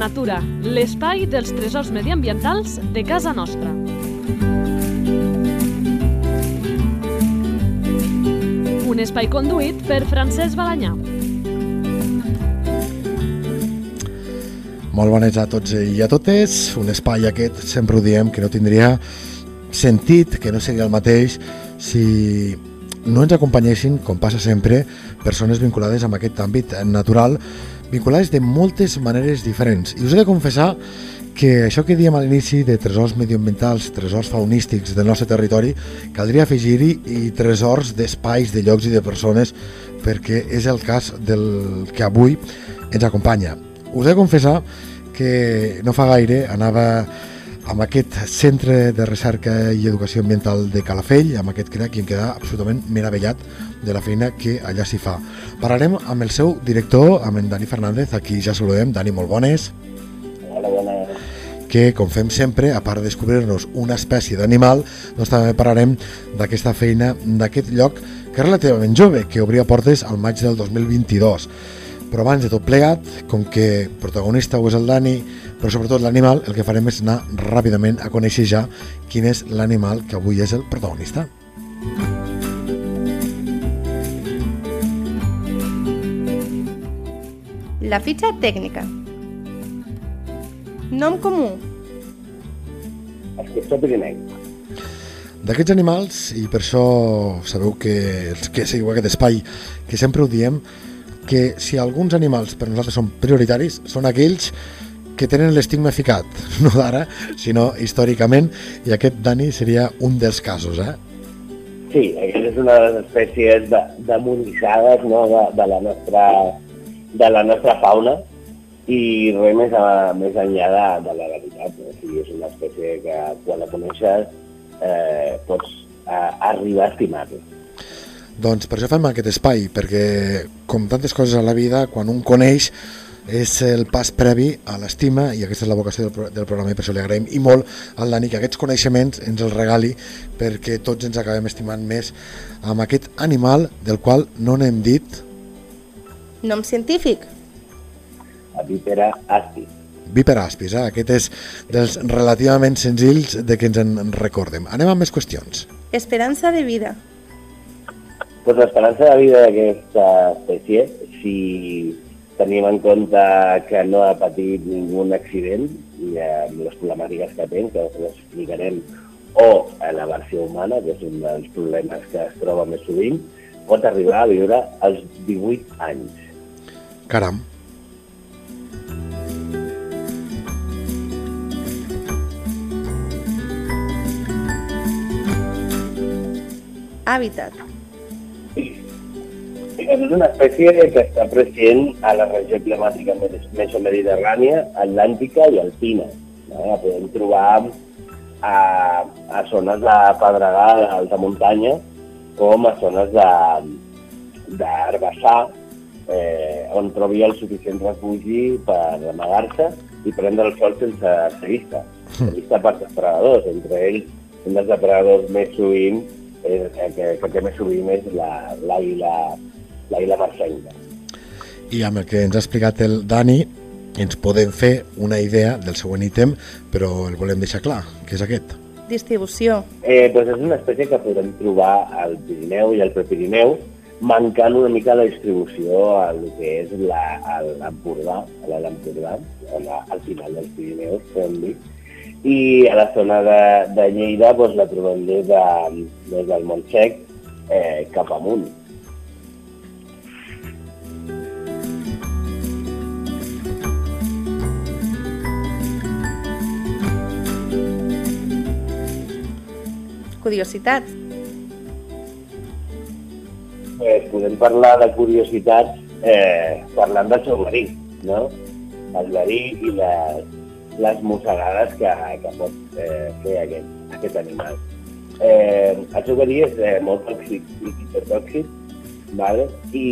Natura, l'espai dels tresors mediambientals de casa nostra. Un espai conduït per Francesc Balanyà. Molt bones a tots i a totes. Un espai aquest, sempre ho diem, que no tindria sentit, que no seria el mateix si no ens acompanyessin, com passa sempre, persones vinculades amb aquest àmbit natural, vinculades de moltes maneres diferents. I us he de confessar que això que diem a l'inici de tresors medioambientals, tresors faunístics del nostre territori, caldria afegir-hi i tresors d'espais, de llocs i de persones, perquè és el cas del que avui ens acompanya. Us he de confessar que no fa gaire anava amb aquest centre de recerca i educació ambiental de Calafell, amb aquest crec, i em queda absolutament meravellat de la feina que allà s'hi fa. Parlarem amb el seu director, amb en Dani Fernández, aquí ja saludem. Dani, molt bones. Hola, bones. Que, com fem sempre, a part de descobrir-nos una espècie d'animal, doncs també parlarem d'aquesta feina, d'aquest lloc que és relativament jove, que obria portes al maig del 2022. Però abans de tot plegat, com que protagonista ho és el Dani, però sobretot l'animal, el que farem és anar ràpidament a conèixer ja quin és l'animal que avui és el protagonista. La fitxa tècnica. Nom comú. Esquistó pirinenc. D'aquests animals, i per això sabeu que els que seguiu aquest espai, que sempre ho diem, que si alguns animals per nosaltres són prioritaris, són aquells que tenen l'estigma ficat, no d'ara, sinó històricament, i aquest, Dani, seria un dels casos, eh? Sí, aquesta és una de les espècies de, demonitzades no? de, de, la nostra, de la nostra fauna i res més, a, més enllà de, de la realitat. O sigui, és una espècie que quan la coneixes eh, pots a, arribar a estimar-la. Doncs per això fem aquest espai, perquè com tantes coses a la vida, quan un coneix és el pas previ a l'estima i aquesta és la vocació del, del programa i per això li agraïm i molt al Dani que aquests coneixements ens els regali perquè tots ens acabem estimant més amb aquest animal del qual no n'hem dit Nom científic. Avipera aspis. Viper aspis, eh? aquest és dels relativament senzills de que ens en recordem. Anem amb més qüestions. Esperança de vida. Pues l'esperança de vida d'aquesta espècie, si tenim en compte que no ha patit ningú accident i amb les problemàtiques que té, que les explicarem, o a la versió humana, que és un dels problemes que es troba més sovint, pot arribar a viure als 18 anys. Caram. Hàbitat. És una espècie que està present a la regió climàtica mesomediterrània, atlàntica i alpina. No? La podem trobar a, a zones de pedregar d'alta muntanya com a zones d'herbassar, eh, on trobi el suficient refugi per amagar-se i prendre el sol sense ser vista. Ser vista per depredadors, entre ells un dels depredadors més sovint eh, que, que té més sovint és l'àguila l'àguila marcenca. I amb el que ens ha explicat el Dani, ens podem fer una idea del següent ítem, però el volem deixar clar, que és aquest. Distribució. Eh, doncs és una espècie que podem trobar al Pirineu i al Prepirineu, mancant una mica la distribució al que és l'Empordà, a l'Empordà, al final dels Pirineus, podem dir, i a la zona de, de Lleida doncs, la trobem des, de, des del Montsec eh, cap amunt. Curiositats. Pues podem parlar de curiositats eh, parlant del seu verí, no? El verí i les, les mossegades que, que pot eh, fer aquest, aquest animal. Eh, el seu verí és eh, molt tòxic i fitotòxic, vale? I,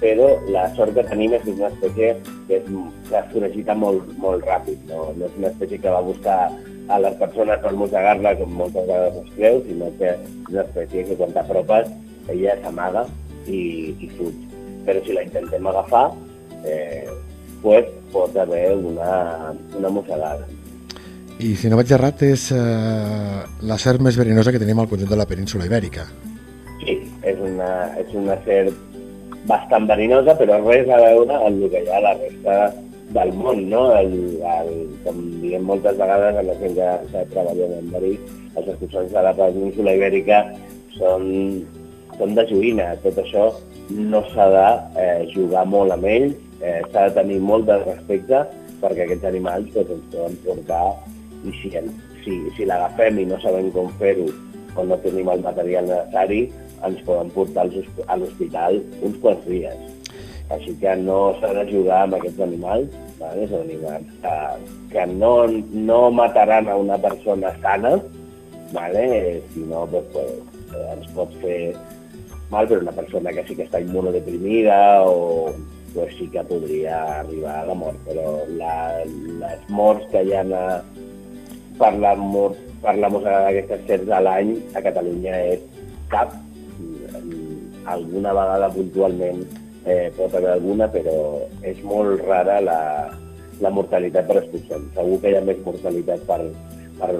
però la sort que tenim és que és una espècie que, és, que es foragita molt, molt ràpid, no? no és una espècie que va buscar a les persones per mossegar-la com moltes vegades es creu, sinó que és una espècie que quan t'apropes ella s'amaga i, i fuig. Però si la intentem agafar, eh, pues, pot haver una, una mossegada. I si no vaig errat és eh, la serp més verinosa que tenim al conjunt de la península ibèrica. Sí, és una, és una serp bastant verinosa, però res a veure amb el que hi ha a la resta del món, no? El, el, com diem moltes vegades a la gent que, que treballa en verí, els escorçons de la península ibèrica són, són de joïna. Tot això no s'ha de eh, jugar molt amb ells, eh, s'ha de tenir molt de respecte perquè aquests animals doncs, ens poden portar i si, si, si l'agafem i no sabem com fer-ho o no tenim el material necessari, ens poden portar a l'hospital uns quants dies. Així que no s'ha de jugar amb aquests animals, vale? són animals que, que no, no mataran a una persona sana, vale? si no pues, pues, ens pot fer mal, però una persona que sí que està immunodeprimida o pues sí que podria arribar a la mort, però la, les morts que hi ha a, per la, mort, per la mossegada d'aquestes serps a l'any a Catalunya és cap. Alguna vegada puntualment eh, pot haver alguna, però és molt rara la, la mortalitat per expulsions. Segur que hi ha més mortalitat per, per,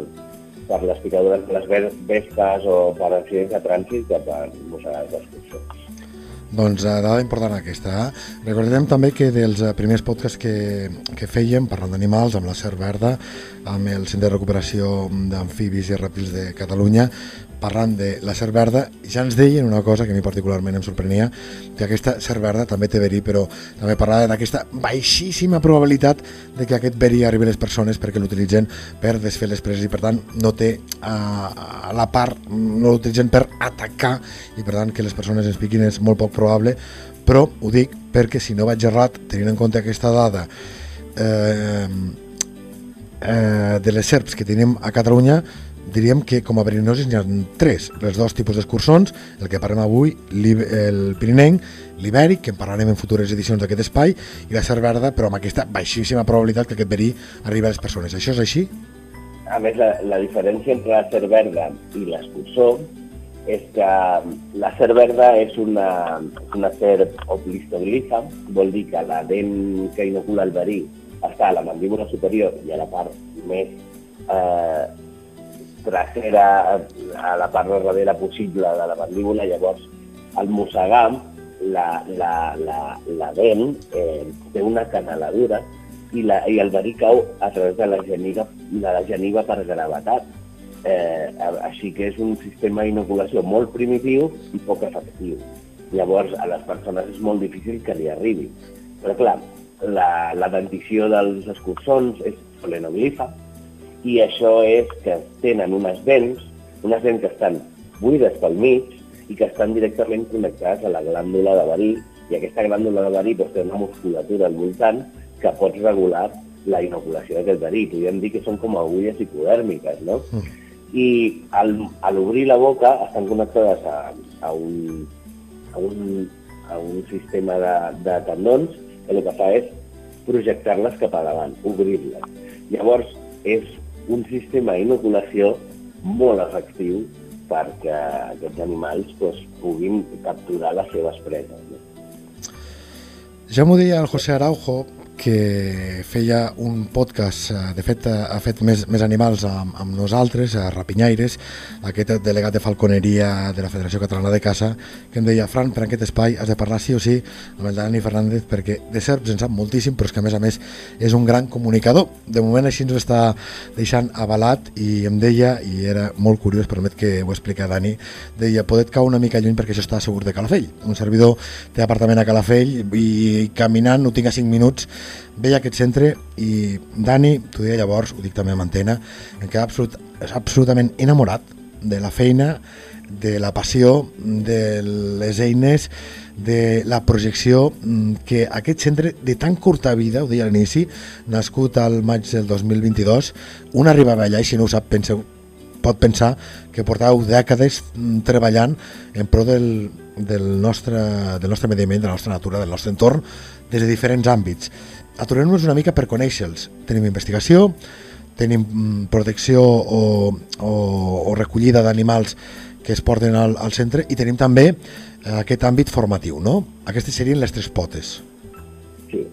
per les picadures de les vespes o per accidents de trànsit que per mossegades d'expulsions. Doncs uh, dada important aquesta. Eh? Recordem també que dels uh, primers podcasts que, que fèiem parlant d'animals amb la Ser Verda, amb el Centre de Recuperació d'Amfibis i Rèptils de Catalunya, parlant de la ser verda, ja ens deien una cosa que a mi particularment em sorprenia, que aquesta ser verda també té verí, però també parlava d'aquesta baixíssima probabilitat de que aquest verí arribi a les persones perquè l'utilitzen per desfer les preses i per tant no té a, la part, no l'utilitzen per atacar i per tant que les persones ens piquin és molt poc probable, però ho dic perquè si no vaig errat, tenint en compte aquesta dada eh, eh, de les serps que tenim a Catalunya, diríem que com a verinosis n'hi ha tres, els dos tipus d'escursons, el que parlem avui, el pirinenc, l'ibèric, que en parlarem en futures edicions d'aquest espai, i la ser verda, però amb aquesta baixíssima probabilitat que aquest verí arribi a les persones. Això és així? A més, la, la diferència entre la ser verda i l'escursó és que la ser verda és una, una serp oplistoglifa, vol dir que la dent que inocula el verí està a la mandíbula superior i a la part més eh, trasera a la part de darrere possible de la mandíbula, llavors el mossegar, la, la, la, la dent eh, té una canaladura i, la, i el verí cau a través de la geniva, de la geniva per gravetat. Eh, així que és un sistema d'inoculació molt primitiu i poc efectiu. Llavors, a les persones és molt difícil que li arribi. Però clar, la, la dentició dels escurçons és solenoglifa, i això és que tenen unes dents, unes dents que estan buides pel mig i que estan directament connectades a la glàndula de verí i aquesta glàndula de verí doncs, té una musculatura al voltant que pot regular la inoculació d'aquest verí. Podríem dir que són com agulles hipodèrmiques, no? Mm. I al, a l'obrir la boca estan connectades a, a, un, a, un, a un sistema de, de tendons que el que fa és projectar-les cap a davant, obrir-les. Llavors, és un sistema d'inoculació molt efectiu perquè aquests animals doncs, puguin capturar les seves preses. No? Ja m'ho deia el José Araujo, que feia un podcast, eh, de fet ha fet més, més animals amb, amb nosaltres, a Rapinyaires, aquest delegat de falconeria de la Federació Catalana de Caça, que em deia, Fran, per aquest espai has de parlar sí o sí amb el Dani Fernández, perquè de serps en sap moltíssim, però és que a més a més és un gran comunicador. De moment així ens ho està deixant avalat i em deia, i era molt curiós, permet que ho explica Dani, deia, podet cau una mica lluny perquè això està segur de Calafell. Un servidor té apartament a Calafell i caminant no tinc a 5 minuts veia aquest centre i Dani, t'ho deia llavors, ho dic també amb antena, em queda absolut, absolutament enamorat de la feina, de la passió, de les eines, de la projecció mm, que aquest centre de tan curta vida, ho deia a l'inici, nascut al maig del 2022, una arribava allà i si no ho sap, penseu, pot pensar que portàveu dècades mm, treballant en pro del, del, nostre, del nostre medi ambient, de la nostra natura, del nostre entorn, des de diferents àmbits aturem-nos una mica per conèixer-los. Tenim investigació, tenim mm, protecció o, o, o recollida d'animals que es porten al, al centre i tenim també eh, aquest àmbit formatiu, no? Aquestes serien les tres potes. Sí.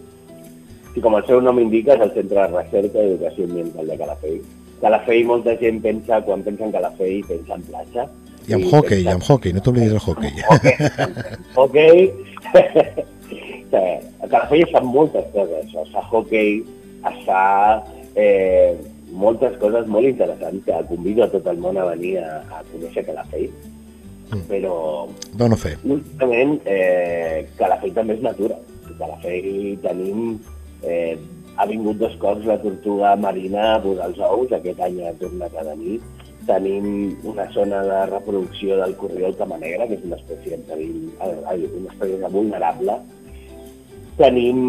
i com el seu nom indica, és el Centre de Recerca i Educació Ambiental de Calafell. Calafell, molta gent pensa, quan pensa en Calafell, pensa en platja. I amb hockey, i amb hockey, no t'oblidis del hockey. Hockey. a Calafell es fan moltes coses. Es fa hockey, es fa eh, moltes coses molt interessants que convido a tot el món a venir a, a conèixer Calafell. Mm. Però Dono fe. últimament eh, Calafell també és natura. Calafell tenim... Eh, ha vingut dos cops la tortuga marina a posar els ous, aquest any ha tornat a venir. Tenim una zona de reproducció del corriol cama negra, que és una espècie, en perill, ai, una espècie vulnerable. Tenim,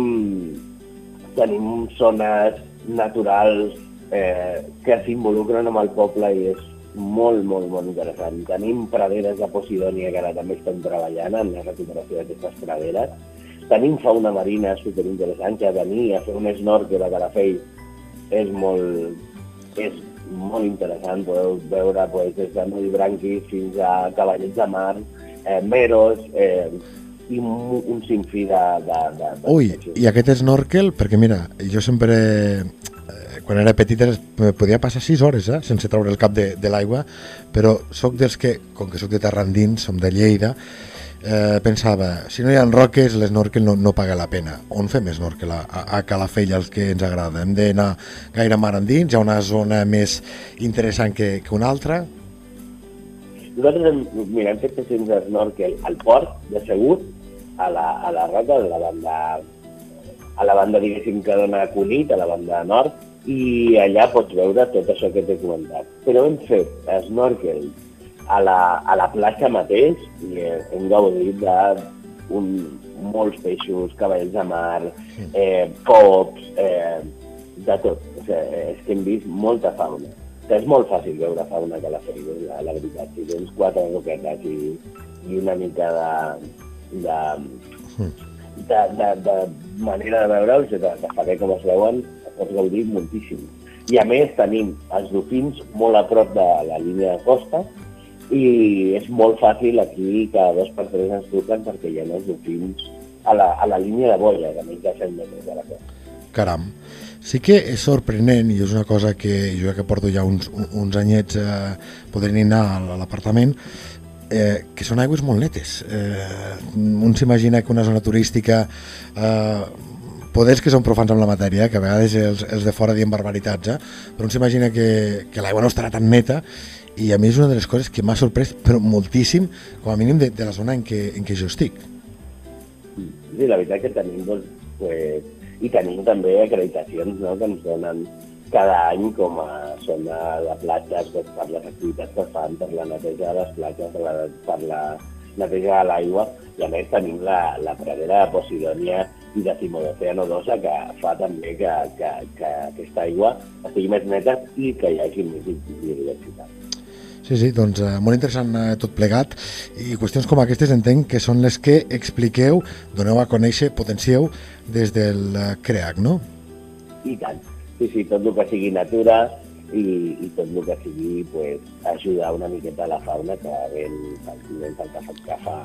tenim zones naturals eh, que s'involucren amb el poble i és molt, molt, molt interessant. Tenim praderes de Posidònia que ara també estem treballant en la recuperació d'aquestes praderes. Tenim fauna marina superinteressant que venir a fer un snorkel a Calafell és molt, és molt interessant. Podeu veure pues, des de nudibranquis fins a cavallets de mar, eh, meros, eh, i un, un sinfí de... de, de, de Ui, i aquest snorkel, perquè mira, jo sempre, eh, quan era petit, podia passar 6 hores, eh, sense treure el cap de, de l'aigua, però sóc dels que, com que sóc de terra endins, som de Lleida, eh, pensava, si no hi ha roques, l'esnorkel no, no paga la pena. On fem snorkel? A, a, Calafell, els que ens agrada. Hem d'anar gaire mar endins, hi ha una zona més interessant que, que una altra. Nosaltres hem, mira, hem fet sessions de snorkel al port, de Segur, a la, a la roca, a la banda, a la banda, diguéssim, que dona a Cunit, a la banda nord, i allà pots veure tot això que t'he comentat. Però hem fet snorkel a la, a la platja mateix i hem gaudit de un, molts peixos, cavalls de mar, eh, pops, eh, de tot. O sigui, és que hem vist molta fauna. Que és molt fàcil veure fauna que la feina, la, la veritat. Si tens quatre roquetes i, i una mica de, de, de, de, de manera de veure-los, de, de saber com es veuen, pots gaudir moltíssim. I a més tenim els dofins molt a prop de la línia de costa i és molt fàcil aquí cada dos per tres ens truquen perquè hi ha els dofins a la, a la línia de boia, de menys de 100 metres de la costa. Caram. Sí que és sorprenent, i és una cosa que jo que porto ja uns, uns anyets eh, podent anar a l'apartament, eh, que són aigües molt netes. Eh, un s'imagina que una zona turística eh, poders que són profans amb la matèria, que a vegades els, els de fora diem barbaritats, eh? però un s'imagina que, que l'aigua no estarà tan neta i a mi és una de les coses que m'ha sorprès però moltíssim, com a mínim de, de la zona en què, en què jo estic. Sí, la veritat que tenim, doncs, pues, i tenim també acreditacions no, que ens donen cada any com a zona de platges doncs, per les activitats que fan, per la neteja de les platges, per la, per la neteja de l'aigua, i a més tenim la, la pradera de Posidònia i de Timodocea Nodosa que fa també que, que, que aquesta aigua estigui més neta i que hi hagi més biodiversitat. Sí, sí, doncs eh, molt interessant eh, tot plegat i qüestions com aquestes entenc que són les que expliqueu, doneu a conèixer, potencieu des del eh, CREAC, no? I tant. Sí, sí, tot el que sigui natura i, i tot el que sigui pues, ajudar una miqueta a la fauna que ben que fa, que fa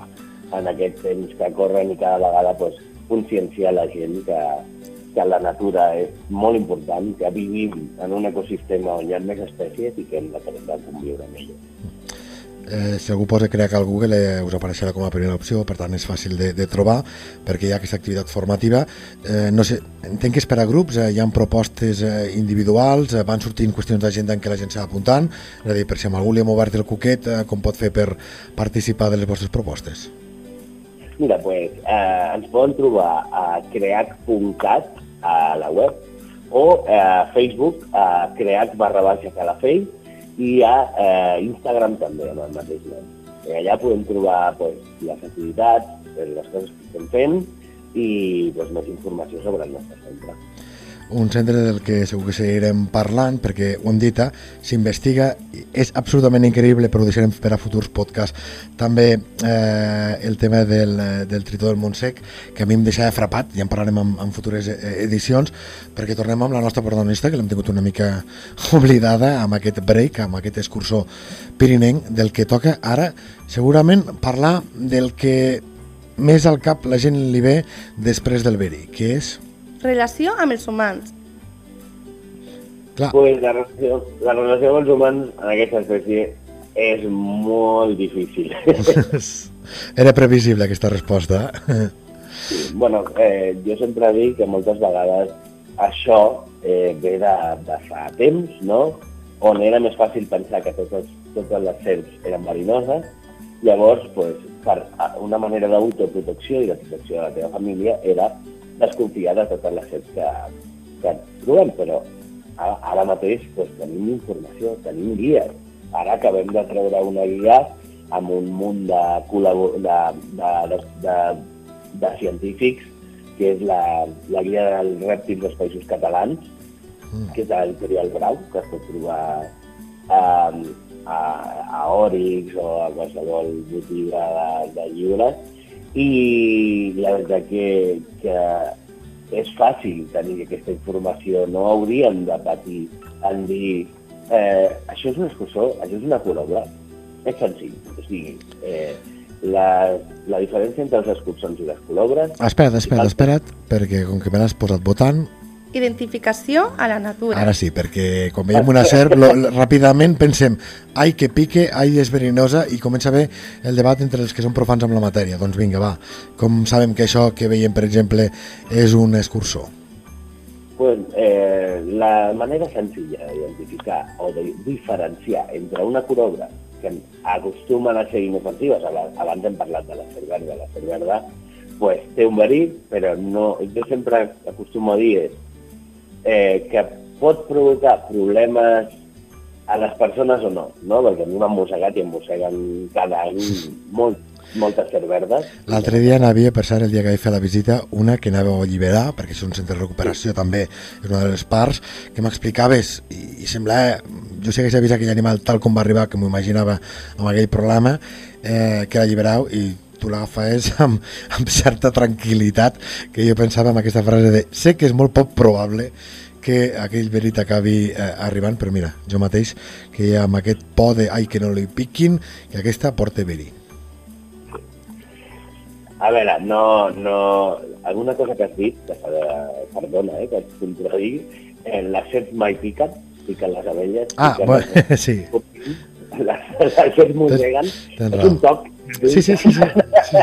en aquest temps que corren i cada vegada pues, conscienciar la gent que, que la natura és molt important, que vivim en un ecosistema on hi ha més espècies i que hem d'aprendre a conviure amb elles. Eh, si algú posa CREAC al Google eh, us apareixerà com a primera opció, per tant és fàcil de, de trobar perquè hi ha aquesta activitat formativa. Eh, no sé, entenc que és per a grups, eh, hi ha propostes eh, individuals, eh, van sortint qüestions d'agenda en què la gent s'ha apuntant, és a dir, per si amb algú li hem obert el cuquet, eh, com pot fer per participar de les vostres propostes? Mira, pues, eh, ens poden trobar a creac.cat a la web o eh, a Facebook a creac barra baixa calafell i a eh, Instagram també amb el mateix nom. Eh, allà podem trobar pues, les activitats, les coses que estem fent i pues, més informació sobre el nostre centre. Un centre del que segur que seguirem parlant perquè ho hem dit, eh, s'investiga. És absolutament increïble però ho deixarem per a futurs podcasts. També eh, el tema del, eh, del tritó del Montsec que a mi em deixava frapat, ja en parlarem en, en futures eh, edicions perquè tornem amb la nostra protagonista que l'hem tingut una mica oblidada amb aquest break, amb aquest excursor pirinenc del que toca ara segurament parlar del que més al cap la gent li ve després del verí, que és Relació amb els humans. Clar, Pues la relació, la relació amb els humans en aquesta espècie és molt difícil. era previsible aquesta resposta. Sí, bueno, eh, jo sempre dic que moltes vegades això eh, ve de, de fa temps, no? on era més fàcil pensar que totes, totes les serps eren verinoses, llavors, pues, per una manera d'autoprotecció i de protecció de la teva família era desconfiar de totes les serps que, que trobem, però ara, ara mateix pues, tenim informació, tenim guies. Ara acabem de treure una guia amb un munt de, de, de, de, de, de científics, que és la, la guia dels rèptils dels països catalans, que és de l'editorial Grau, que es pot trobar a, a, a Orix o a qualsevol botiga de, de llibres. I la veritat que, que és fàcil tenir aquesta informació, no hauríem de patir en dir eh, això és un escursor, això és una colobra. És senzill, o sigui, eh, la, la diferència entre els escursons i les colobres espera't, espera't, espera't, perquè com que me l'has posat votant, Identificació a la natura. ara sí, perquè quan veiem una serp, lo, lo- ràpidament pensem ai, que pique, ai, és verinosa, i comença a haver el debat entre els que són profans amb la matèria. Doncs vinga, va, com sabem que això que veiem, per exemple, és un escursor? Pues, eh, la manera senzilla d'identificar o de diferenciar entre una colobra que acostumen a ser inofensives, aba- abans hem parlat de la ser verda, la ser verda, pues, té un verí, però no, jo sempre acostumo a dir és, eh, que pot provocar problemes a les persones o no, no? perquè a mi m'han mossegat i em mosseguen cada any molt, moltes ser verdes. L'altre dia n'havia, cert, el dia que vaig fer la visita, una que anava a alliberar, perquè és un centre de recuperació també, és una de les parts, que m'explicaves, i, i semblava, jo sé que s'ha vist aquell animal tal com va arribar, que m'ho imaginava amb aquell problema, eh, que l'alliberau i tu l'agafaves amb, amb certa tranquil·litat, que jo pensava en aquesta frase de sé que és molt poc probable que aquell verit acabi eh, arribant, però mira, jo mateix, que amb aquest por de ai, que no li piquin, que aquesta porta verí. A veure, no, no... Alguna cosa que has dit, que perdona, eh, que et contradigui, eh, les serps mai piquen, piquen les abelles, Ah, bueno, les- sí. Les, les tens és un toc. Sí, sí, sí, sí. sí,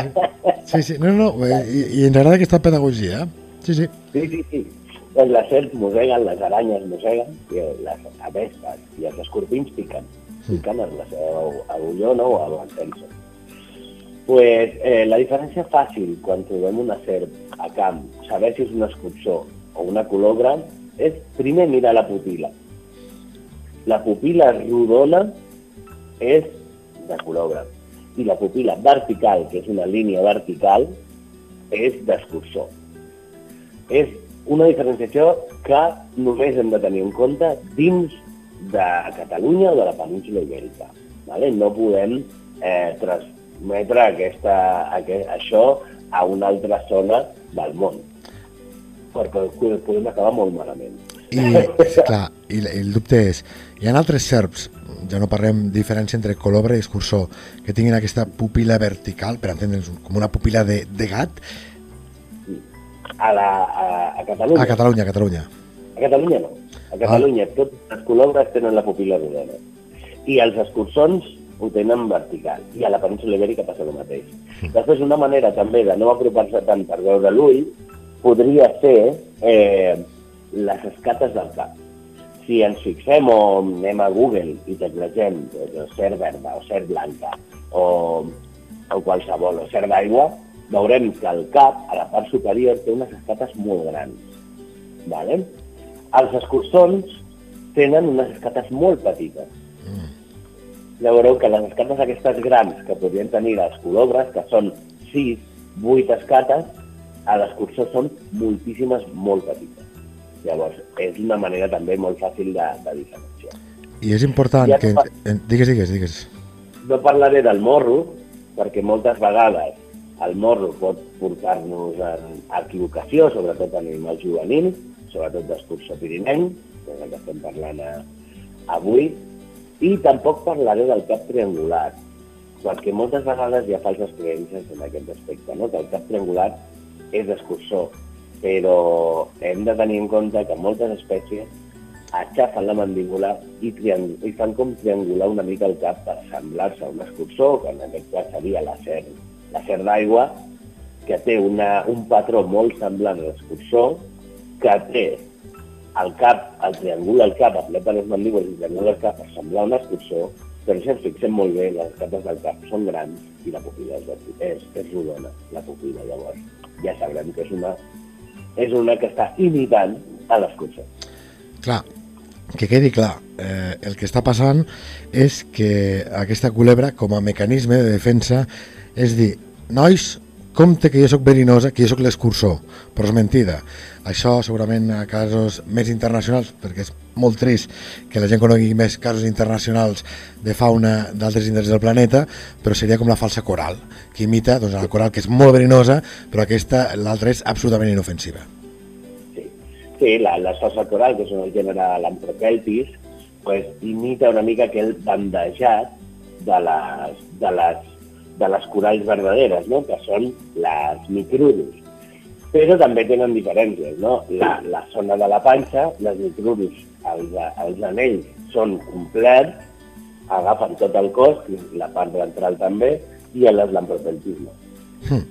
sí. sí. No, no, eh, i, i ens agrada aquesta pedagogia, eh? Sí, sí. Sí, sí, sí. Doncs les serps mosseguen, les aranyes mosseguen, i les avestes i els escorpins piquen. Piquen en la seva agullona o a l'entenso. Pues, eh, la diferència fàcil quan trobem una serp a camp, saber si és un escurçó o una colobra, és primer mirar la pupila. La pupila rodona és de colobra i la pupila vertical, que és una línia vertical, és d'escurçó. És una diferenciació que només hem de tenir en compte dins de Catalunya o de la península ibèrica. Vale? No podem eh, transmetre aquesta, aquest, això a una altra zona del món, perquè podem acabar molt malament. I, clar, i, i el dubte és, hi ha altres serps, ja no parlem de diferència entre colobra i escursó, que tinguin aquesta pupila vertical, per entendre'ns, com una pupila de, de gat, A, la, a, a Catalunya. a Catalunya, a Catalunya. A Catalunya no. A Catalunya ah. totes les colobres tenen la pupila rodona. I els escurçons ho tenen vertical. I a la península ibèrica passa el mateix. Després, una manera també de no apropar-se tant per veure l'ull podria ser eh, les escates del cap. Si ens fixem o anem a Google i teclegem doncs, ser verda o ser blanca o, o qualsevol, o ser d'aigua, veurem que el cap, a la part superior, té unes escates molt grans. Vale? Els escurçons tenen unes escates molt petites. Ja veureu que les escates aquestes grans que podrien tenir les colobres, que són 6, 8 escates, a l'escurçó són moltíssimes, molt petites. Llavors, és una manera també molt fàcil de, de diferenciar. I és important Ja que... no pa- En, digues, digues, digues. No parlaré del morro, perquè moltes vegades el morro pot portar-nos en equivocació, sobretot en animals juvenils, sobretot d'escurçó pirinenc, que és el que estem parlant a, avui, i tampoc parlaré del cap triangular, perquè moltes vegades hi ha falses creences en aquest aspecte, no? que el cap triangular és escurçó. Però hem de tenir en compte que moltes espècies aixafen la mandíbula i, i fan com triangular una mica el cap per semblar-se a un escurçó, que en aquest cas seria la ser, la ser d'aigua, que té una, un patró molt semblant a l'escurçó, que té el cap, el triangula el cap, apleta les mandíbules i triangula el cap per semblar un escurçó, però si ens fixem molt bé, les capes del cap són grans i la pupila és, és, és rodona, la pupila. Llavors ja sabrem que és una, és una que està imitant a l'escurçó. Clar, que quedi clar, eh, el que està passant és que aquesta culebra, com a mecanisme de defensa, és dir, nois, compte que jo sóc verinosa, que jo sóc l'escursor, però és mentida. Això segurament a casos més internacionals, perquè és molt trist que la gent conegui més casos internacionals de fauna d'altres indrets del planeta, però seria com la falsa coral, que imita doncs, la coral que és molt verinosa, però aquesta, l'altra és absolutament inofensiva. Sí, la, la salsa coral, que és un gènere l'antrokeltis, pues, imita una mica aquell bandejat de les, de les, de les coralls verdaderes, no? que són les micrurus. Però també tenen diferències, no? La, la zona de la panxa, les micrurus, els, els anells són complets, agafen tot el cos, la part ventral també, i les l'amprokeltis no. Hmm.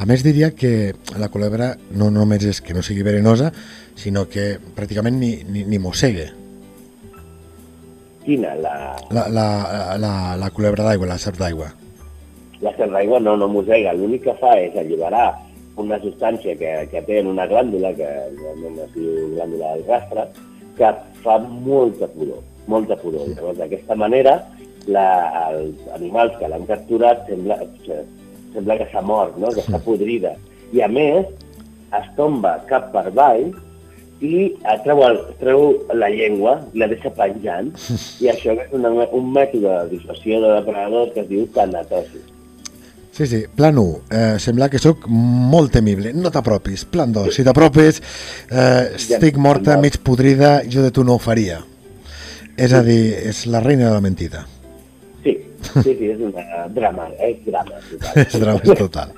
A més diria que la culebra no només és que no sigui verenosa, sinó que pràcticament ni, ni, ni mossegue. Quina? La, La, la, la, la culebra d'aigua, la serp d'aigua. la serp d'aigua no, no mossega, l'únic que fa és alliberar una substància que, que té en una glàndula, que realment es diu glàndula del rastre, que fa molta pudor, molta pudor. Llavors, d'aquesta manera, la, els animals que l'han capturat sembla, sembla que s'ha mort, no? que està podrida. I a més, es tomba cap per avall i treu, el, treu la llengua, la deixa penjant, i això és una, un mètode de dissuasió de depredadors que es diu tanatosi. Sí, sí, plan 1, eh, sembla que sóc molt temible, no t'apropis. Plan 2, si t'apropes, eh, estic morta, mig podrida, jo de tu no ho faria. És a dir, és la reina de la mentida. Sí, sí, sí, és una drama, és drama. Total. és drama total.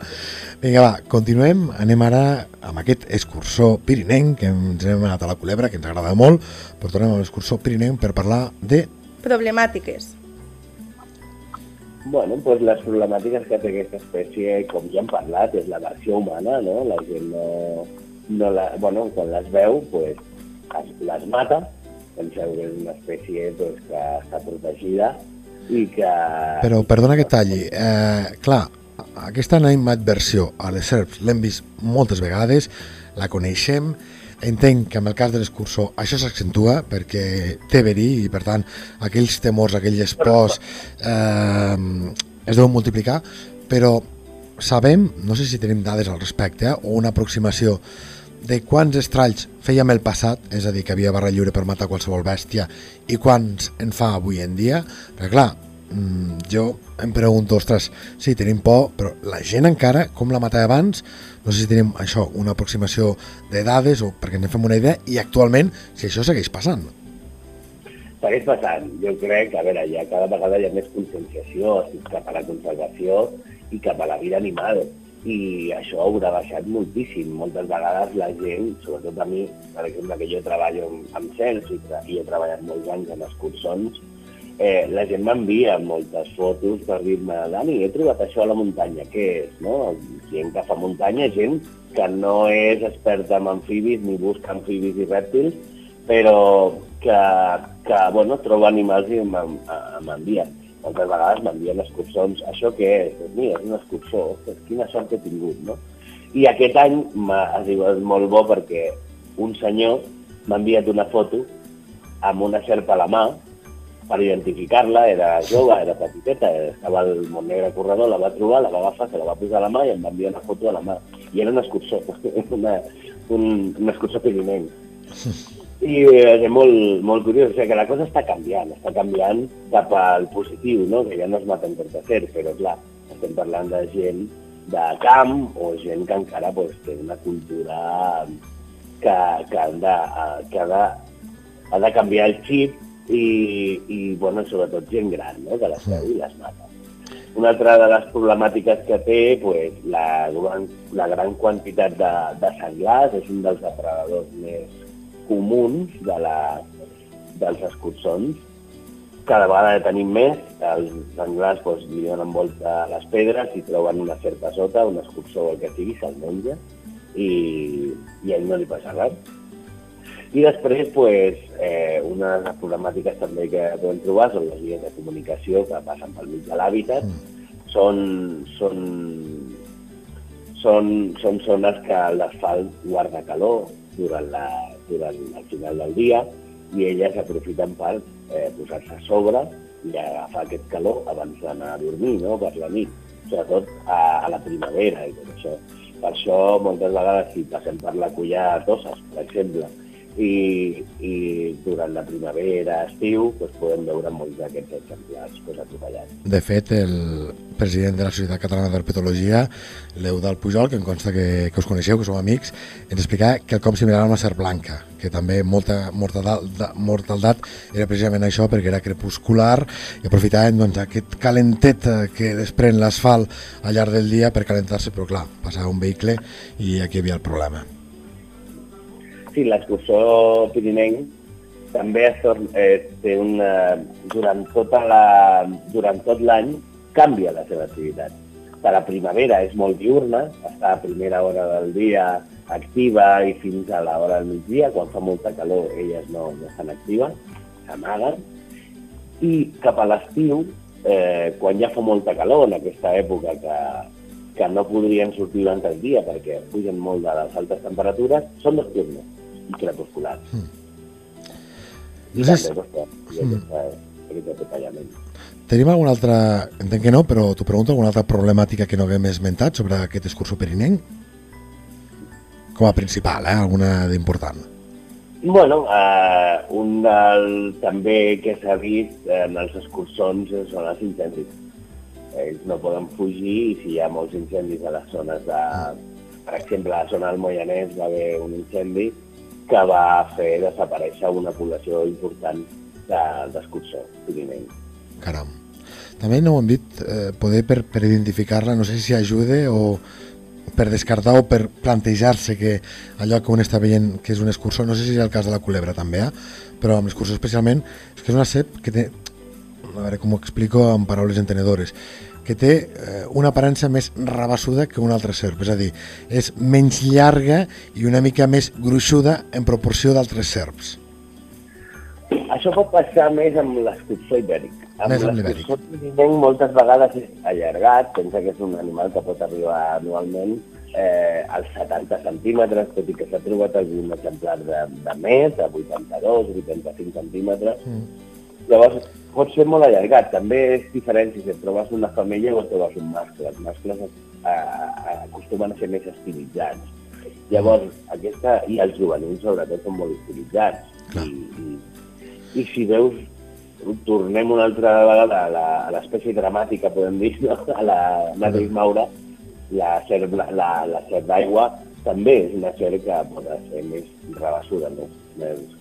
Vinga, va, continuem. Anem ara amb aquest excursor pirinenc, que ens hem anat a la culebra, que ens agrada molt, però tornem a l'excursor pirinenc per parlar de... Problemàtiques. Bueno, doncs les problemàtiques que té aquesta espècie, com ja hem parlat, és la versió humana, no? La gent no, no la, bueno, quan les veu, pues, es, les mata, penseu que és una espècie pues, que està protegida i que... Però, perdona que talli, eh, clar, aquesta animadversió a les serps l'hem vist moltes vegades, la coneixem, entenc que en el cas de l'excursor això s'accentua perquè té verí i per tant aquells temors, aquells pors eh, es deuen multiplicar, però sabem, no sé si tenim dades al respecte eh, o una aproximació de quants estralls fèiem el passat, és a dir, que havia barra lliure per matar qualsevol bèstia, i quants en fa avui en dia, perquè clar, mm, jo em pregunto, ostres, sí, tenim por, però la gent encara, com la matava abans, no sé si tenim això, una aproximació de dades o perquè ens fem una idea, i actualment, si això segueix passant. Segueix passant. Jo crec que, a veure, ja cada vegada hi ha més conscienciació cap a la conservació i cap a la vida animal. I això haurà baixat moltíssim. Moltes vegades la gent, sobretot a mi, per exemple, que jo treballo amb, cels i, i he treballat molts anys amb escursons, eh, la gent m'envia moltes fotos per dir-me Dani, he trobat això a la muntanya, què és? No? Gent que fa muntanya, gent que no és experta en amfibis ni busca amfibis i rèptils, però que, que bueno, troba animals i m'envien. Moltes vegades m'envien excursons. Això què és? Doncs mira, és un excursor. Ostres, quina sort he tingut, no? I aquest any ha sigut molt bo perquè un senyor m'ha enviat una foto amb una serpa a la mà per identificar-la, era jove, era petiteta, estava al Montnegre Corredor, la va trobar, la va agafar, se la va posar a la mà i em va enviar una foto a la mà. I era un excursor, una, un, un excursor pirinenc. I és molt, molt curiós, o sigui que la cosa està canviant, està canviant cap al positiu, no? que ja no es maten per placer, però clar, estem parlant de gent de camp o gent que encara pues, té una cultura que, que, de, que ha, de, ha de canviar el xip i, i bueno, sobretot gent gran, no? que les veu i les mata. Una altra de les problemàtiques que té, pues, la, gran, la gran quantitat de, de senglars, és un dels depredadors més comuns de la, dels escurçons. Cada vegada en tenim més, els senglars pues, li donen volta a les pedres i troben una certa sota, un escurçó o el que sigui, se'l menja i, i a ell no li passa res. I després, pues, eh, una de les problemàtiques també que podem trobar són les vies de comunicació que passen pel mig de l'hàbitat. Mm. Són, són, són, són zones que l'asfalt guarda calor durant, la, durant el final del dia i elles aprofiten per eh, posar-se a sobre i agafar aquest calor abans d'anar a dormir, no?, per la nit, sobretot a, a la primavera i tot això. Per això, moltes vegades, si passem per la Cullà a Toses, per exemple, i, i durant la primavera, estiu, doncs podem veure molts d'aquests exemplars pues, atropellats. De fet, el president de la Societat Catalana d'Herpetologia, l'Eudal Pujol, que em consta que, que us coneixeu, que som amics, ens explicava que com similar a una serp blanca, que també molta mortaldat era precisament això perquè era crepuscular i aprofitaven doncs, aquest calentet que desprèn l'asfalt al llarg del dia per calentar-se, però clar, passava un vehicle i aquí hi havia el problema. Sí, l'excursor pirinenc també es torna, eh, té una, durant, tota la, durant tot l'any canvia la seva activitat. De la primavera és molt diurna, està a primera hora del dia activa i fins a l'hora del migdia, quan fa molta calor elles no, no estan actives, s'amaguen, i cap a l'estiu, eh, quan ja fa molta calor, en aquesta època que, que no podrien sortir durant el dia perquè pugen molt de les altes temperatures, són nocturnes i crepusculars. Mm. I Llavors- també costa, i aquesta, aquest detallament. Tenim alguna altra, entenc que no, però t'ho pregunto, alguna altra problemàtica que no haguem esmentat sobre aquest escurçó perinenc? Com a principal, eh? Alguna d'important. Bueno, eh, un del, també que s'ha vist en els escurçons són els incendis. Ells no poden fugir i si hi ha molts incendis a les zones de... Per exemple, a la zona del Moianès va haver un incendi que va fer desaparèixer una població important de- d'escurçó pirinenc. Caram. També no ho hem dit, eh, poder per, per identificar-la, no sé si ajuda o per descartar o per plantejar-se que allò que un està veient que és un escurçó, no sé si és el cas de la culebra també, eh? però amb l'escurçó especialment, és que és una cep que té, a veure com ho explico en paraules entenedores, que té eh, una aparença més rabassuda que una altra serp, és a dir, és menys llarga i una mica més gruixuda en proporció d'altres serps. Això pot passar més amb l'escurçó ibèric. Amb l'escurçó pirinenc moltes vegades és allargat, pensa que és un animal que pot arribar anualment eh, als 70 centímetres, tot i que s'ha trobat algun exemplar de, de més, de 82, 85 centímetres. Mm. Llavors, pot ser molt allargat. També és diferent si et trobes una femella o et trobes un mascle. Els mascles eh, eh, acostumen a ser més estilitzats. Llavors, aquesta, i els juvenils sobretot són molt estilitzats. Clar. I, i, I si veus, tornem una altra vegada a l'espècie dramàtica, podem dir, no? a la Matrix Maura, la serp, la, la, la serp d'aigua també és una serp que pot ser més rebassuda, més, més,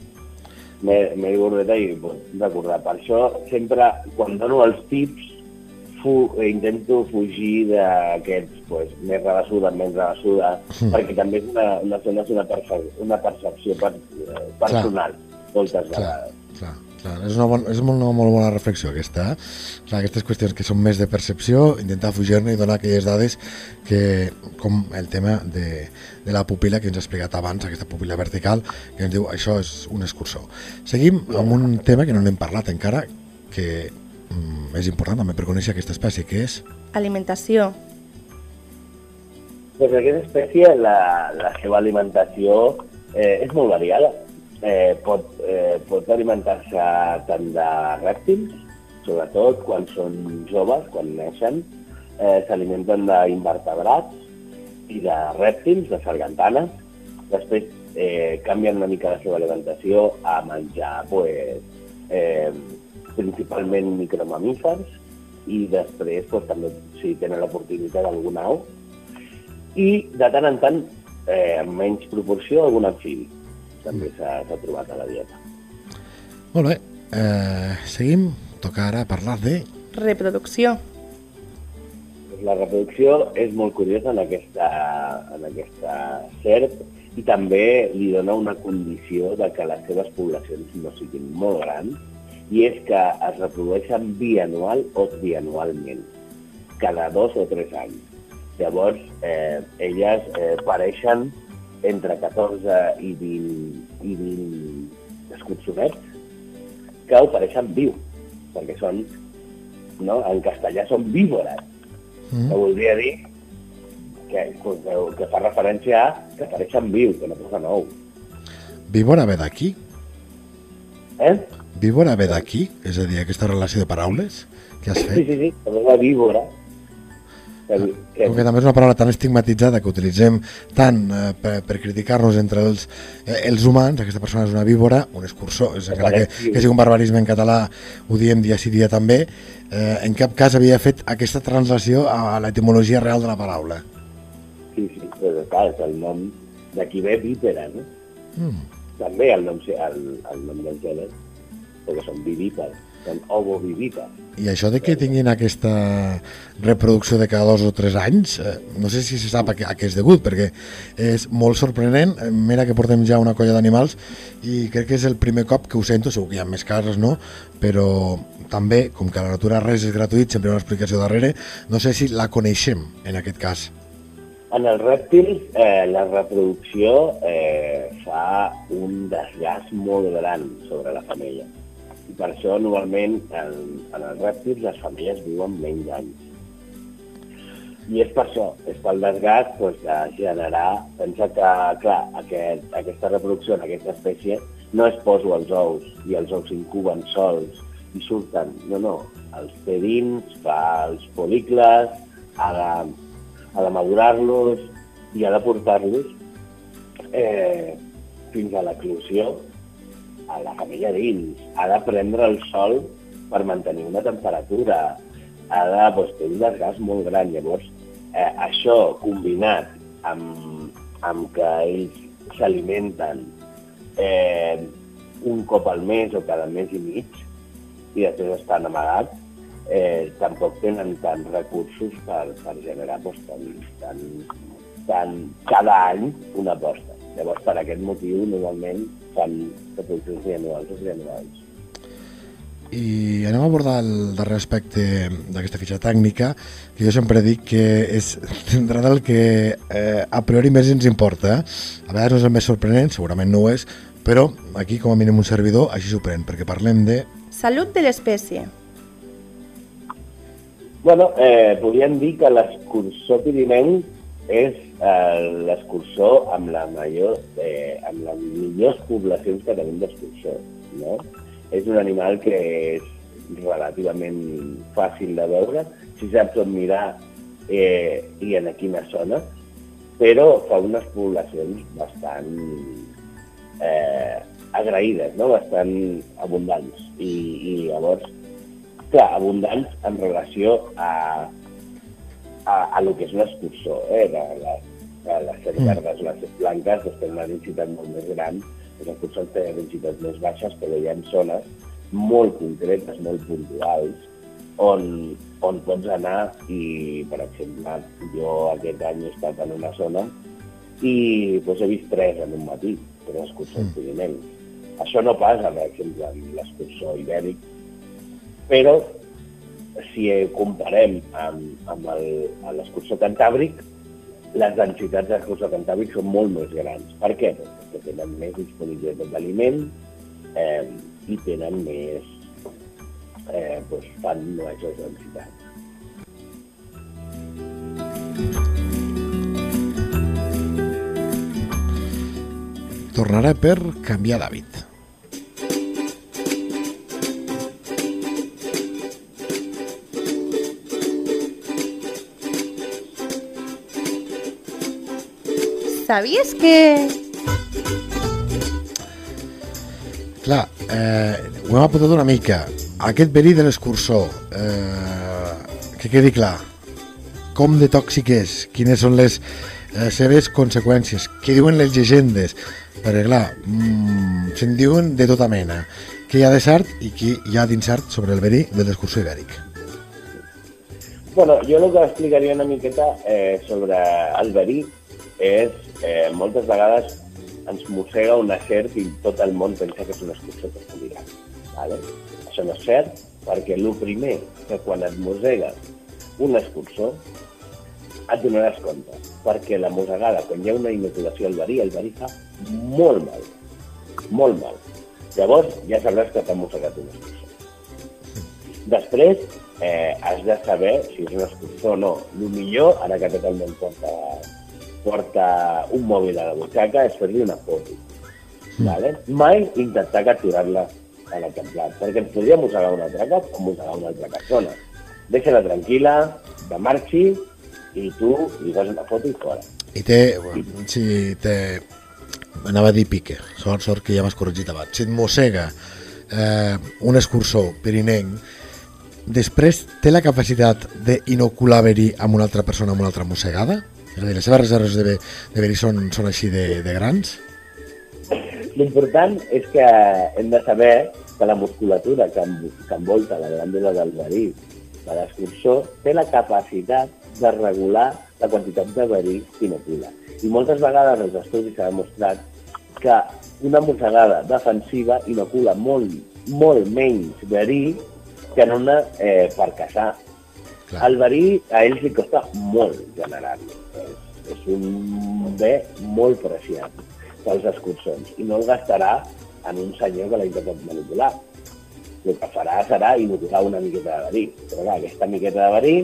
més gordeta i pot recordar. Per això sempre, quan dono els tips, fu, intento fugir d'aquests pues, més rebassuda, menys rebassuda, Mm. perquè també és una, una, una, percep una percepció per, eh, personal, moltes Clar, vegades. clar, clar. És una, bon, és una molt bona reflexió aquesta. eh? Clar, aquestes qüestions que són més de percepció, intentar fugir-ne i donar aquelles dades que, com el tema de, de la pupila que ens ha explicat abans, aquesta pupila vertical, que ens diu això és un escursor. Seguim amb un tema que no n'hem parlat encara, que mm, és important també per conèixer aquesta espècie, que és... Alimentació. Pues aquesta espècie, la, la seva alimentació eh, és molt variada. Eh, pot, eh, pot alimentar-se tant de rèptils, sobretot quan són joves, quan neixen, eh, s'alimenten d'invertebrats i de rèptils, de sargantanes. Després eh, canvien una mica la seva alimentació a menjar pues, eh, principalment micromamífers i després pues, també si tenen l'oportunitat d'algun au i de tant en tant, eh, en menys proporció, algun amfibi també s'ha trobat a la dieta. Molt bé, eh, seguim. Toca ara parlar de... Reproducció. la reproducció és molt curiosa en aquesta, en aquesta serp i també li dona una condició de que les seves poblacions no siguin molt grans i és que es reprodueixen bianual o trianualment, cada dos o tres anys. Llavors, eh, elles eh, pareixen entre 14 i 20, i 20 escutsonets que ho pareixen viu, perquè són, no? en castellà són víbores, Mm. que voldria dir que, que, que fa referència a que pareixen viu, que no posa nou. Víbora ve d'aquí? Eh? Víbora ve d'aquí? És a dir, aquesta relació de paraules que has Sí, fet? sí, sí, també la víbora. Com que també és una paraula tan estigmatitzada que utilitzem tant eh, per, per criticar-nos entre els, eh, els humans, aquesta persona és una víbora, un escursor, és encara que, que sigui un barbarisme en català, ho diem dia sí dia també, eh, en cap cas havia fet aquesta translació a l'etimologia real de la paraula. sí, sí, però clar, és el nom d'aquí ve vípera, no? Mm. També el nom, el, el nom del gènere, perquè són vivípars, són ovovivípars. I això de que tinguin aquesta reproducció de cada dos o tres anys, eh, no sé si se sap a què, a què és degut, perquè és molt sorprenent. Eh, Mira que portem ja una colla d'animals i crec que és el primer cop que ho sento, segur que hi ha més casos, no? Però també, com que a la natura res és gratuït, sempre hi ha una explicació darrere, no sé si la coneixem en aquest cas. En els rèptils, eh, la reproducció eh, fa un desgast molt gran sobre la femella. Per això, normalment, en, en els rèptils, les femelles viuen menys anys. I és per això, és pel desgast doncs, de generar... Pensa que, clar, aquest, aquesta reproducció en aquesta espècie no es poso els ous i els ous s'incuben sols i surten. No, no, els té dins, fa els policles, ha de, ha de madurar-los i ha de portar-los eh, fins a l'eclusió a la femella dins. Ha de prendre el sol per mantenir una temperatura. Ha de doncs, fer un desgast molt gran. Llavors, eh, això combinat amb, amb que ells s'alimenten eh, un cop al mes o cada mes i mig i després estan amagats, eh, tampoc tenen tants recursos per, per generar doncs, tant, tant, tant, cada any una posta. Llavors, per aquest motiu, normalment fan reproduccions bianuals o trianuals. I anem a abordar el darrer aspecte d'aquesta fitxa tècnica, que jo sempre dic que és d'entrada el que eh, a priori més ens importa. A vegades no és el més sorprenent, segurament no ho és, però aquí com a mínim un servidor així s'ho pren, perquè parlem de... Salut de l'espècie. Bueno, eh, podríem dir que l'excursor pirinenc és eh, l'excursor amb la major, eh, amb les millors poblacions que tenim d'excursors, no? És un animal que és relativament fàcil de veure, si saps on mirar eh, i en quina zona, però fa unes poblacions bastant eh, agraïdes, no? bastant abundants. I, i llavors, clar, abundants en relació a, a, a lo que és l'excursor, eh? de, de les serps Mm. les blanques, doncs tenen una densitat molt més gran, els excursors tenen densitats més baixes, però hi ha zones molt concretes, molt puntuals, on, on pots anar i, per exemple, jo aquest any he estat en una zona i doncs, he vist tres en un matí, tres excursors Mm. pirinencs. Això no passa, per exemple, amb l'excursor ibèric, però si comparem amb, amb l'excursor cantàbric, les densitats de l'excursor cantàbric són molt més grans. Per què? Perquè tenen més disponibilitat d'aliment eh, i tenen més... Eh, doncs fan majors densitats. Tornaré per canviar d'hàbit. Sabies que... Clar, eh, ho hem apuntat una mica. Aquest verí de l'escursor, eh, que quedi clar, com de tòxic és, quines són les eh, seves conseqüències, què diuen les llegendes, perquè clar, mm, se'n diuen de tota mena, què hi ha de cert i què hi ha d'incert sobre el verí de l'escursor ibèric. Bueno, jo el que explicaria una miqueta eh, sobre el verí és, eh, moltes vegades ens mossega una serp i tot el món pensa que és una excursió es Vale? Això no és cert, perquè el primer que quan et mossega un escurçó et donaràs compte, perquè la mossegada, quan hi ha una inoculació al verí, el verí fa molt mal, molt mal. Llavors ja sabràs que t'ha mossegat un escurçó. Després, eh, has de saber si és un escurçó o no. El millor, ara que tot el món porta, porta un mòbil a la butxaca, és fer-li una foto. Mm. Vale? Mai intentar capturar-la en plat, perquè ens podria mossegar un altre cop o mossegar una altra persona. Deixa-la tranquil·la, que marxi, i tu li fas una foto i fora. I té, bueno, si té, anava a dir pique, sort, sort que ja m'has corregit abans, si et mossega eh, un escursor pirinenc, després té la capacitat d'inocular verí amb una altra persona amb una altra mossegada? És a dir, les seves reserves de, de verí són, són així de, de grans? L'important és que hem de saber que la musculatura que, que envolta la glàndula del verí de l'escursor té la capacitat de regular la quantitat de verí que inocula. I moltes vegades els estudis s'ha demostrat que una mossegada defensiva inocula molt, molt menys verí que en una eh, per caçar. Clar. El verí a ells li costa molt generar-lo. És, és un bé molt preciat pels escursons i no el gastarà en un senyor que l'ha intentat manipular. El que farà serà inocular una miqueta de verí. Però clar, aquesta miqueta de verí,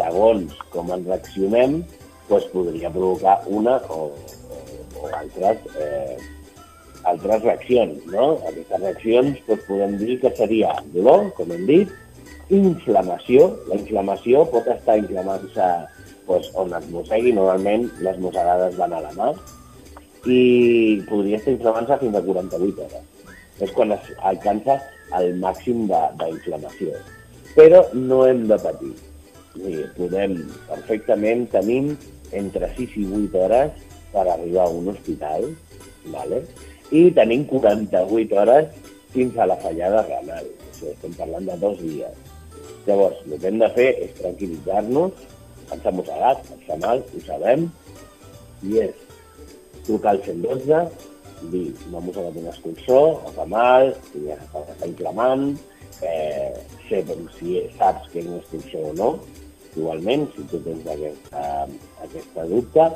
segons com ens reaccionem, doncs podria provocar una o, o, o altres eh, altres reaccions, no? Aquestes reaccions doncs, podem dir que seria dolor, com hem dit, inflamació. La inflamació pot estar inflamant-se doncs, on es mossegui, normalment les mossegades van a la mà, i podria estar inflamant-se fins a 48 hores. És quan es alcança el màxim d'inflamació. Però no hem de patir. Sí, podem perfectament, tenim entre 6 i 8 hores per arribar a un hospital, ¿vale? i tenim 48 hores fins a la fallada renal. O sigui, estem parlant de dos dies. Llavors, el que hem de fer és tranquil·litzar-nos, ens ha mossegat, ens fa mal, ho sabem, i és trucar al 112, dir, m'ha mossegat un escurçó, em fa mal, ja està inflamant, eh, sé si saps que és un o no, igualment, si tu tens aquesta, aquesta dubte,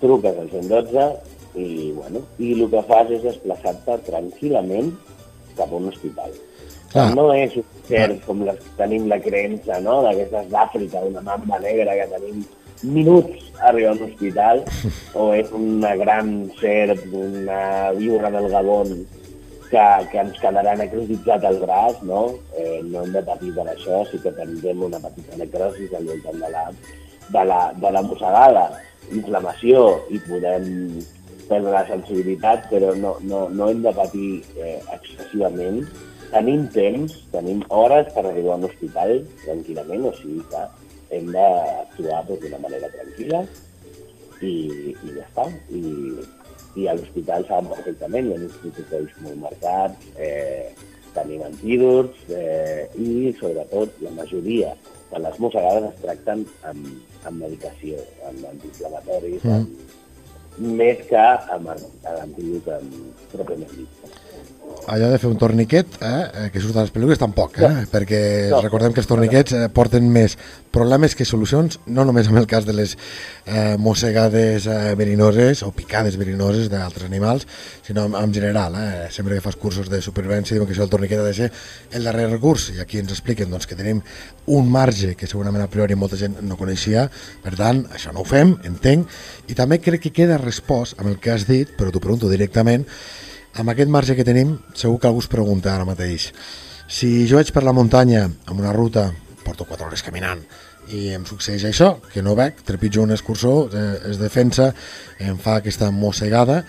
truques al 112, i, bueno, i el que fas és desplaçar-te tranquil·lament cap a un hospital. Clar. No és un cert com les, tenim la creença no? d'aquestes d'Àfrica, una mamba negra que tenim minuts a arribar a un hospital, o és una gran serp, una viura del Gabon que, que ens quedarà necrotitzat el braç, no? Eh, no hem de patir per això, sí que tindrem una petita necrosis al voltant de la, de la, de la mossegada, inflamació, i podem perdre la sensibilitat, però no, no, no hem de patir eh, excessivament. Tenim temps, tenim hores per arribar a un hospital tranquil·lament, o sigui que hem d'actuar doncs, d'una manera tranquil·la i, i ja està. I, i a l'hospital saben perfectament, hi ha uns protocols molt marcats, eh, tenim antídots eh, i, sobretot, la majoria de les mossegades es tracten amb, amb medicació, amb antiinflamatoris, mm. amb més que amb l'antídot pròpiament dit. Allò de fer un torniquet, eh, eh que surt a les pel·lícules, tampoc, eh? No. perquè no. recordem que els torniquets eh, porten més problemes que solucions, no només en el cas de les eh, mossegades eh, verinoses o picades verinoses d'altres animals, sinó en, en general. Eh? Sempre que fas cursos de supervivència diuen que això el torniquet ha de ser el darrer recurs, i aquí ens expliquen doncs, que tenim un marge que segurament a priori molta gent no coneixia, per tant, això no ho fem, entenc, i també crec que queda respost amb el que has dit, però t'ho pregunto directament, amb aquest marge que tenim, segur que algú es pregunta ara mateix. Si jo vaig per la muntanya amb una ruta, porto 4 hores caminant, i em succeeix això, que no veig, trepitjo un escursor, eh, es defensa, em fa aquesta mossegada,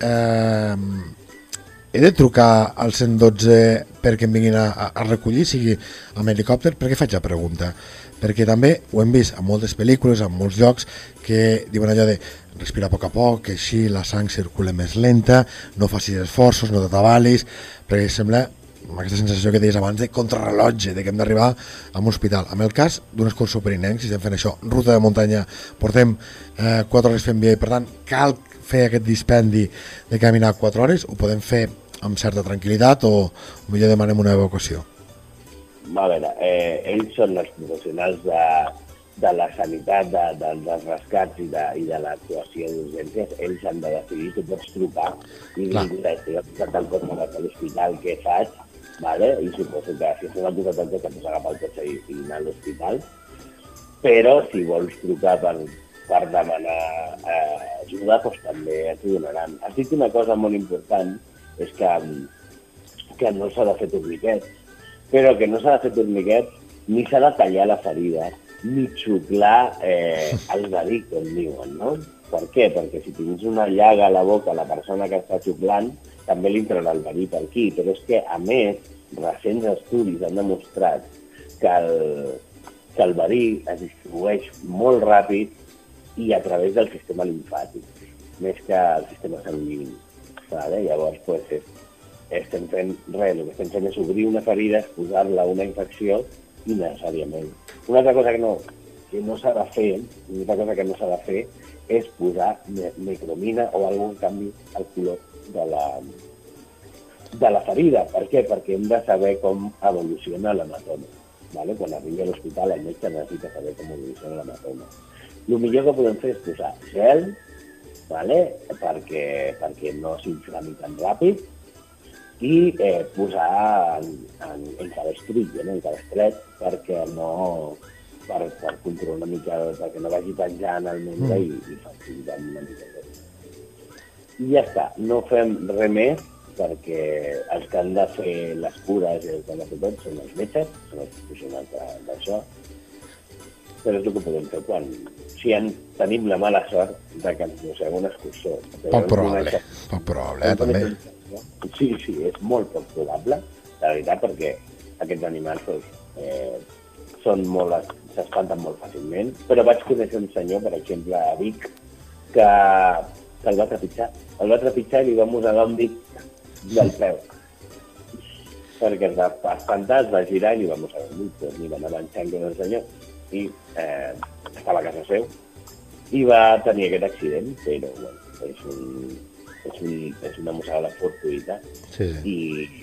eh, he de trucar al 112 perquè em vinguin a, a recollir, sigui amb helicòpter? Per què faig la pregunta? Perquè també ho hem vist en moltes pel·lícules, en molts llocs, que diuen allò de respira a poc a poc, que així la sang circula més lenta, no facis esforços, no t'atabalis, perquè sembla amb aquesta sensació que deies abans de contrarrellotge, de que hem d'arribar a un hospital. En el cas d'un excursió perinenc, si estem fent això, ruta de muntanya, portem eh, 4 hores fent via i per tant cal fer aquest dispendi de caminar 4 hores, ho podem fer amb certa tranquil·litat o millor demanem una evacuació? A veure, eh, ells són els professionals de, de la sanitat, de, de, dels rescats i de, i de l'actuació d'urgències, ells han de decidir, tu pots trucar i dir, estic posat el cotxe vaig a l'hospital, què faig? Vale? I suposo que si al posat el cotxe, pots agafar el cotxe i, i anar a l'hospital. Però si vols trucar per, per demanar eh, ajuda, doncs també t'ho donaran. Has dit una cosa molt important, és que, que no s'ha de fer torniquets, però que no s'ha de fer torniquets ni s'ha de tallar la ferida, ni xuclar eh, el verí, com diuen, no? Per què? Perquè si tens una llaga a la boca a la persona que està xuclant, també li entrarà el verí per aquí. Però és que, a més, recents estudis han demostrat que el, que el verí es distribueix molt ràpid i a través del sistema limfàtic, més que el sistema sanguini. Vale? Llavors, pues, és, estem fent res, el que estem fent és obrir una ferida, posar-la una infecció innecessàriament. Una altra cosa que no, que no s'ha de fer, una altra cosa que no s'ha de fer és posar me micromina o algun canvi al color de la, de la ferida. Per què? Perquè hem de saber com evoluciona l'hematoma. Vale? Quan arribi a l'hospital el metge necessita saber com evoluciona l'hematoma. El millor que podem fer és posar gel vale? perquè, perquè no s'inflami tan ràpid i eh, posar en, en, en cabestrit, no? en cabestret, perquè no per, per controlar una mica, perquè no vagi penjant el membre mm. i, i facilitant una mica. I ja està, no fem res més perquè els que han de fer les cures i els que han de fer tot són els metges, són els professionals d'això, però és el que podem fer quan... Si en, tenim la mala sort de que ens posem un excursor. Poc probable, poc probable, eh, també. Sí, sí, és molt poc probable, la veritat, perquè aquests animals doncs, eh, són molt, s'espanten molt fàcilment. Però vaig conèixer un senyor, per exemple, a Vic, que, que el va trepitjar. El va trepitjar i li va mossegar un dit del peu. perquè es va espantar, es va girar i li va mossegar un dit. Doncs, li va anar avançant com el senyor i eh, estava a casa seu i va tenir aquest accident, però bueno, és, un, és, un, és una mossegada fortuïta Sí, sí. i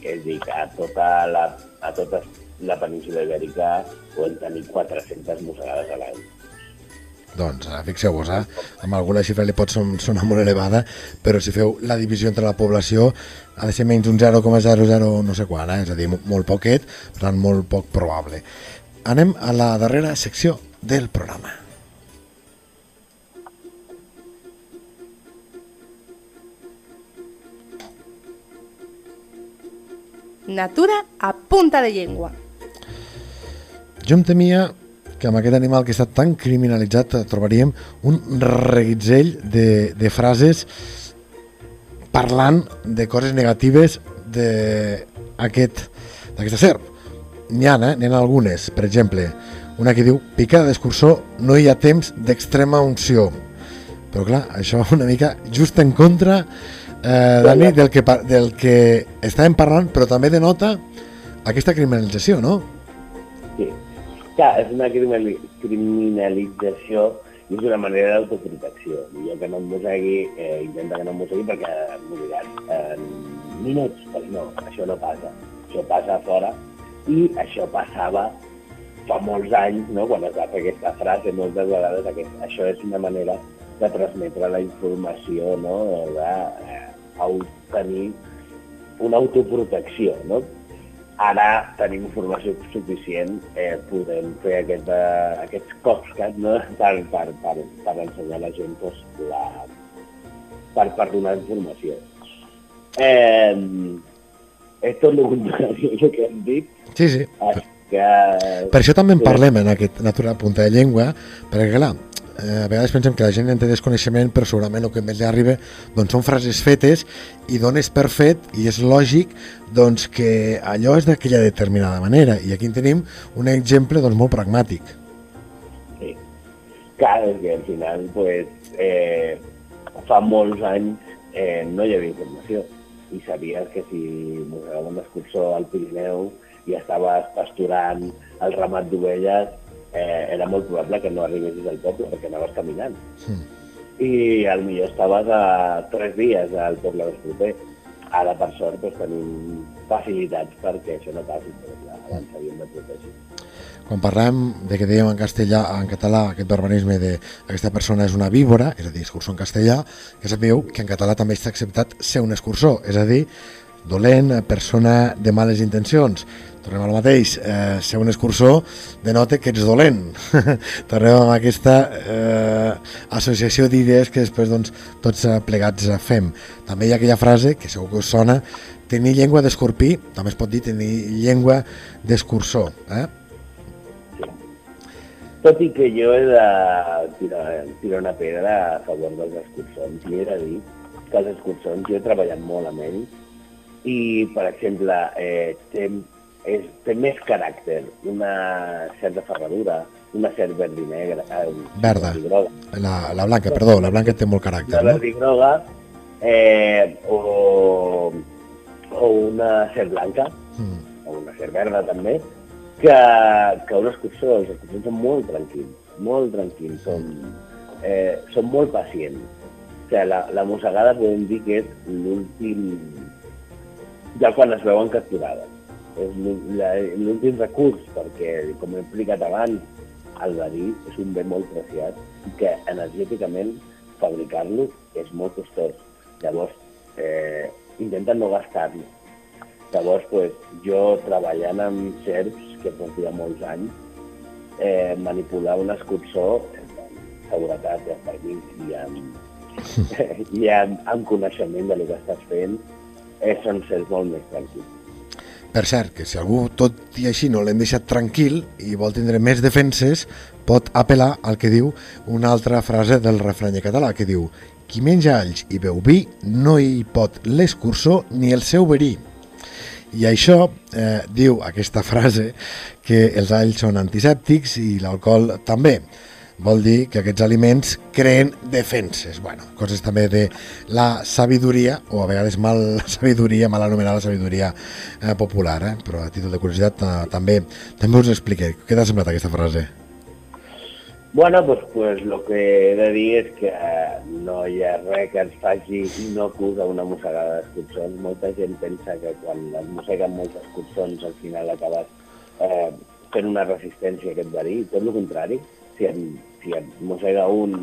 és dir, que a tota la, a tota la península ibèrica poden tenir 400 mossegades a l'any. Doncs fixeu-vos, eh? amb alguna xifra li pot son- sonar molt elevada, però si feu la divisió entre la població ha de ser menys un 0,00 no sé quan, eh? és a dir, mo- molt poquet, per tant molt poc probable. Anem a la darrera secció del programa. Natura a punta de llengua. Jo em temia que amb aquest animal que està tan criminalitzat trobaríem un reguitzell de, de frases parlant de coses negatives d'aquesta aquest, serp. N'hi ha, eh? N'hi ha algunes. Per exemple, una que diu picada d'excursor, no hi ha temps d'extrema unció. Però clar, això una mica just en contra eh, Dani, del que, del que estàvem parlant, però també denota aquesta criminalització, no? Sí. Clar, és una criminali- criminalització i és una manera d'autoprotecció. Millor que no em mossegui, eh, intenta que no em mossegui perquè moriràs en minuts. Doncs no, això no passa. Això passa fora i això passava fa molts anys, no? quan es va fer aquesta frase, moltes vegades aquest, això és una manera de transmetre la informació, no? de eh, au- tenir una autoprotecció. No? Ara tenim informació suficient, eh, podem fer aquest, eh, aquests cops que, no? per, per, per, per ensenyar a la gent doncs, la, per, per donar informació. Eh, és tot el contrari del que hem dit, Sí, sí. que... Per això també en parlem en aquest Natura Punta de Llengua, perquè clar, eh, a vegades pensem que la gent en té desconeixement, però segurament el que més li arriba doncs, són frases fetes i dones per fet, i és lògic doncs, que allò és d'aquella determinada manera. I aquí en tenim un exemple doncs, molt pragmàtic. Sí. Clar, és que al final, pues, eh, fa molts anys eh, no hi havia informació. i sabies que si mossegaves un escurçó al Pirineu i estaves pasturant el ramat d'ovelles, eh, era molt probable que no arribessis al poble perquè anaves caminant. Mm. I al millor estaves a tres dies al poble més proper. Ara, per sort, doncs, tenim facilitats perquè això no passi, però clar, abans s'havien de protegir. Quan parlem de que dèiem en castellà, en català, aquest barbarisme de aquesta persona és una víbora, és a dir, escurçó en castellà, que sapigueu que en català també està acceptat ser un escurçó, és a dir, dolent, persona de males intencions. Tornem al mateix, eh, ser un escurçó denota que ets dolent. Tornem amb aquesta eh, associació d'idees que després doncs, tots eh, plegats eh, fem. També hi ha aquella frase que segur que us sona, tenir llengua d'escorpí, també es pot dir tenir llengua d'escurçó. Eh? Tot i que jo he de tirar, tirar una pedra a favor dels escurçons, i he de dir que els escurçons jo he treballat molt amb ells i, per exemple, eh, és, té més caràcter, una certa ferradura, una certa verd i negra, eh, Verda. La, la blanca, perdó, la blanca té molt caràcter, La no? verd i groga eh, o, o una cert blanca, Mm. o una cert verda també, que, que un escurçó, els escurçons són molt tranquils, molt tranquils, són, eh, són molt pacients. O sigui, la, la mossegada podem dir que és l'últim, ja quan es veuen capturades. És l'últim recurs, perquè, com he explicat abans, el verí és un bé molt preciat i que energèticament fabricar-lo és molt costós. Llavors, eh, intenten no gastar-lo. Llavors, pues, jo treballant amb serps, que portia molts anys, eh, manipular un escurçó amb seguretat i amb permís i amb, i amb, amb coneixement de lo que estàs fent, eh, són serps molt més tranquils. Per cert, que si algú, tot i així, no l'hem deixat tranquil i vol tindre més defenses, pot apel·lar al que diu una altra frase del refrany català, que diu qui menja alls i beu vi no hi pot l'escurçó ni el seu verí. I això eh, diu aquesta frase que els alls són antisèptics i l'alcohol també. Vol dir que aquests aliments creen defenses. Bueno, coses també de la sabidoria, o a vegades mal sabidoria, mal anomenada sabidoria eh, popular, eh? però a títol de curiositat eh, també, també us expliqué. Què t'ha semblat aquesta frase? Bueno, pues, pues lo que he de dir és que eh, no hi ha res que ens faci inocus a una mossegada d'escurçons. Molta gent pensa que quan es mosseguen molts escurçons al final acabes eh, fent una resistència a aquest verí. Tot el contrari, si et, si mossega un,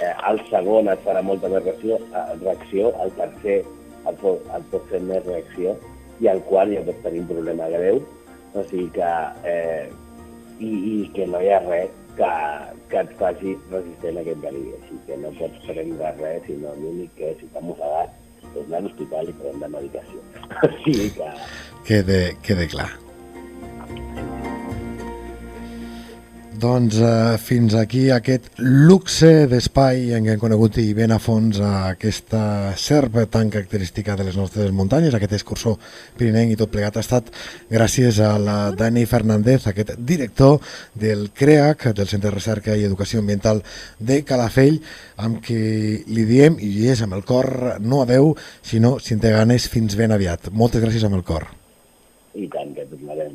eh, el segon et farà molta més reacció, eh, reacció el tercer et pot, et pot fer més reacció i el quart ja pot tenir un problema greu. O sigui que eh, i, i que no hi ha res que, que et faci resistent a aquest verí. Així que no pots prendre res, sinó l'únic que si t'ha mossegat és anar a l'hospital i prendre medicació. o sigui que Quede, quede clar. Doncs eh, fins aquí aquest luxe d'espai en què hem conegut i ben a fons aquesta serp tan característica de les nostres muntanyes, aquest escursó pirinenc i tot plegat ha estat gràcies a la Dani Fernández, aquest director del CREAC, del Centre de Recerca i Educació Ambiental de Calafell, amb qui li diem, i és amb el cor, no adeu, sinó, si té ganes, fins ben aviat. Moltes gràcies amb el cor. i tant que tornarem.